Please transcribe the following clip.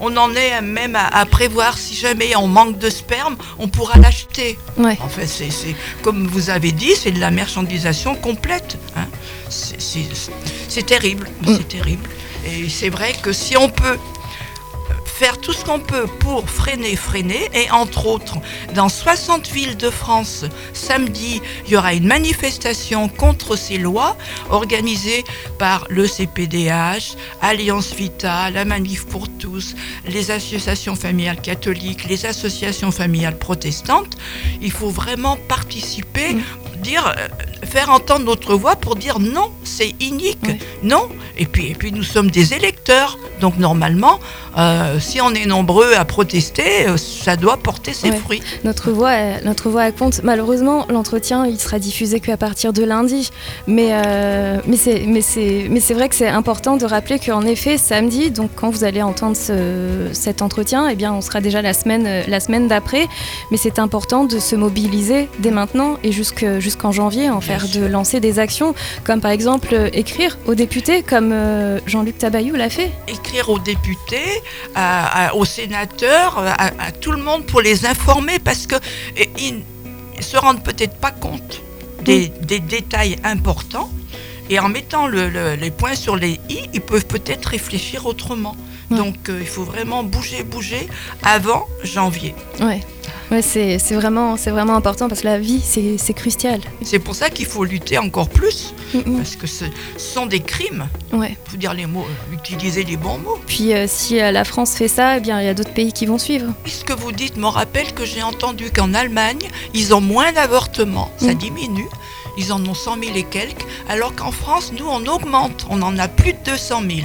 on en est même à, prévoir si jamais on manque de sperme, on pourra l'acheter. Ouais. En fait, c'est comme vous avez dit, c'est de la marchandisation complète. hein. C'est terrible, Mm. c'est terrible. Et c'est vrai que si on peut faire tout ce qu'on peut pour freiner, freiner, et entre autres, dans 60 villes de France, samedi, il y aura une manifestation contre ces lois organisée par le CPDH, Alliance Vita, la Manif pour tous, les associations familiales catholiques, les associations familiales protestantes. Il faut vraiment participer, dire, euh, faire entendre notre voix pour dire non, c'est inique, non. Et puis, et puis nous sommes des électeurs, donc normalement, euh, si on est nombreux à protester, euh, ça doit porter ses Ouais. fruits. Notre voix, elle- notre voix elle compte. Malheureusement, l'entretien il sera diffusé qu'à partir de lundi. Mais euh, mais c'est vrai que c'est important de rappeler qu'en effet samedi, donc quand vous allez entendre ce- cet entretien, eh bien on sera déjà la semaine euh, la semaine d'après. Mais c'est important de se mobiliser dès maintenant et jusque- jusqu'en janvier en faire, de lancer des actions comme par exemple écrire aux députés comme euh, Jean-Luc Tabayou l'a fait. écrire aux députés, à- à- aux sénateurs, à, à tout le monde pour les informer parce que et, ils ne se rendent peut-être pas compte des, des détails importants. Et en mettant le- le- les points sur les i, ils peuvent peut-être réfléchir autrement. Ouais. Donc euh, il faut vraiment bouger, bouger avant janvier. Ouais. Ouais, c'est vraiment, vraiment important parce que la vie, c'est crucial. C'est pour ça qu'il faut lutter encore plus, Mm, parce que ce sont des crimes. Ouais. Il faut dire les mots, euh, utiliser les bons mots. Puis euh, si euh, la France fait ça, eh bien il y a d'autres pays qui vont suivre. Ce que vous dites me rappelle que j'ai entendu qu'en Allemagne, ils ont moins d'avortements. Ça Mm. diminue. Ils en ont 100 000 et quelques. Alors qu'en France, nous, on augmente. On en a plus de 200 000.